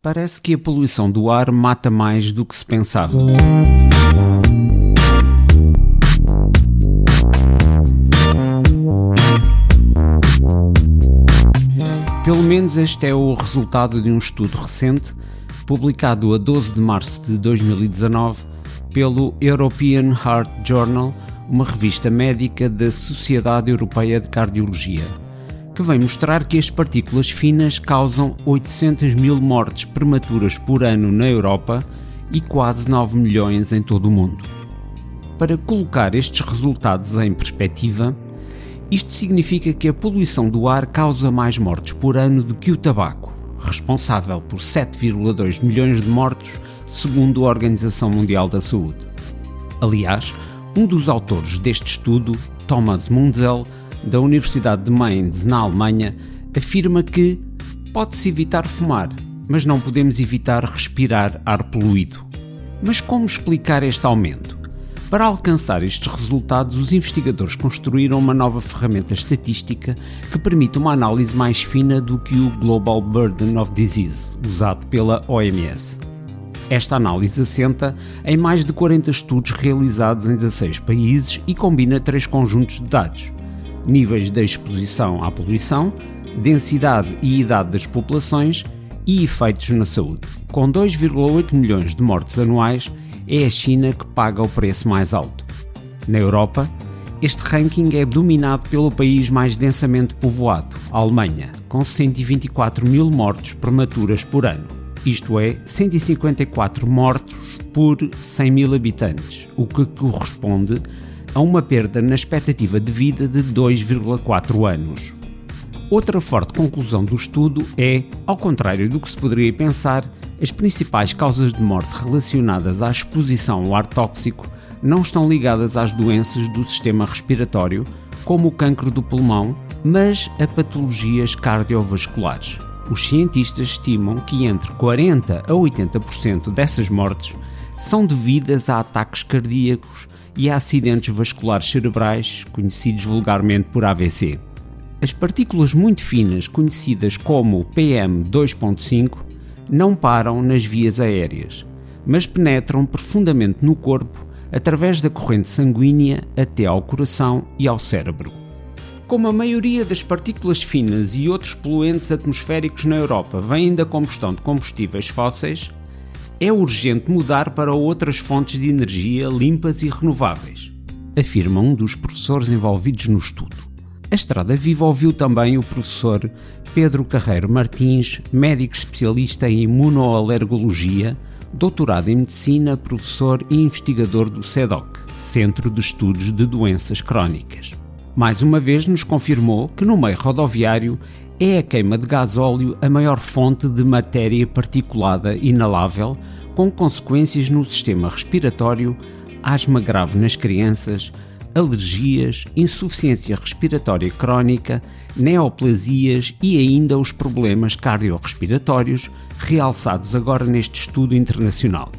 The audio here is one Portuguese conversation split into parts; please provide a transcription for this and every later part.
Parece que a poluição do ar mata mais do que se pensava. Pelo menos este é o resultado de um estudo recente, publicado a 12 de março de 2019 pelo European Heart Journal, uma revista médica da Sociedade Europeia de Cardiologia, que vem mostrar que as partículas finas causam 800 mil mortes prematuras por ano na Europa e quase 9 milhões em todo o mundo. Para colocar estes resultados em perspectiva, isto significa que a poluição do ar causa mais mortes por ano do que o tabaco, responsável por 7,2 milhões de mortos, segundo a Organização Mundial da Saúde. Aliás, um dos autores deste estudo, Thomas Munzel, da Universidade de Mainz, na Alemanha, afirma que pode-se evitar fumar, mas não podemos evitar respirar ar poluído. Mas como explicar este aumento? Para alcançar estes resultados, os investigadores construíram uma nova ferramenta estatística que permite uma análise mais fina do que o Global Burden of Disease, usado pela OMS. Esta análise assenta em mais de 40 estudos realizados em 16 países e combina três conjuntos de dados: níveis de exposição à poluição, densidade e idade das populações e efeitos na saúde. Com 2,8 milhões de mortes anuais, é a China que paga o preço mais alto. Na Europa, este ranking é dominado pelo país mais densamente povoado, a Alemanha, com 124 mil mortes prematuras por ano. Isto é, 154 mortos por 100 mil habitantes, o que corresponde a uma perda na expectativa de vida de 2,4 anos. Outra forte conclusão do estudo é, ao contrário do que se poderia pensar, as principais causas de morte relacionadas à exposição ao ar tóxico não estão ligadas às doenças do sistema respiratório, como o cancro do pulmão, mas a patologias cardiovasculares. Os cientistas estimam que entre 40 a 80% dessas mortes são devidas a ataques cardíacos e a acidentes vasculares cerebrais, conhecidos vulgarmente por AVC. As partículas muito finas, conhecidas como PM2.5, não param nas vias aéreas, mas penetram profundamente no corpo através da corrente sanguínea até ao coração e ao cérebro. Como a maioria das partículas finas e outros poluentes atmosféricos na Europa vêm da combustão de combustíveis fósseis, é urgente mudar para outras fontes de energia limpas e renováveis, afirma um dos professores envolvidos no estudo. A Estrada Viva ouviu também o professor Pedro Carreiro Martins, médico especialista em imunoalergologia, doutorado em medicina, professor e investigador do CEDOC, Centro de Estudos de Doenças Crónicas. Mais uma vez nos confirmou que no meio rodoviário é a queima de gasóleo a maior fonte de matéria particulada inalável, com consequências no sistema respiratório, asma grave nas crianças, alergias, insuficiência respiratória crónica, neoplasias e ainda os problemas cardiorrespiratórios, realçados agora neste estudo internacional.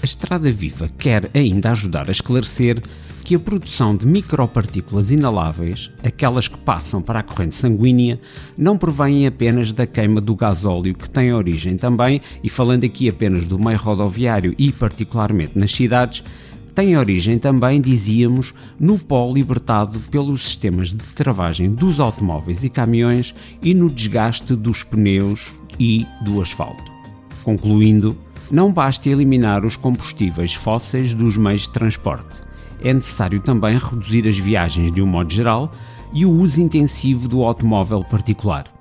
A Estrada Viva quer ainda ajudar a esclarecer que a produção de micropartículas inaláveis, aquelas que passam para a corrente sanguínea, não provém apenas da queima do gasóleo, que tem origem também, e falando aqui apenas do meio rodoviário e particularmente nas cidades, tem origem também, dizíamos, no pó libertado pelos sistemas de travagem dos automóveis e caminhões e no desgaste dos pneus e do asfalto. Concluindo, não basta eliminar os combustíveis fósseis dos meios de transporte. É necessário também reduzir as viagens de um modo geral e o uso intensivo do automóvel particular.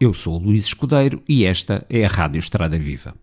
Eu sou Luís Escudeiro e esta é a Rádio Estrada Viva.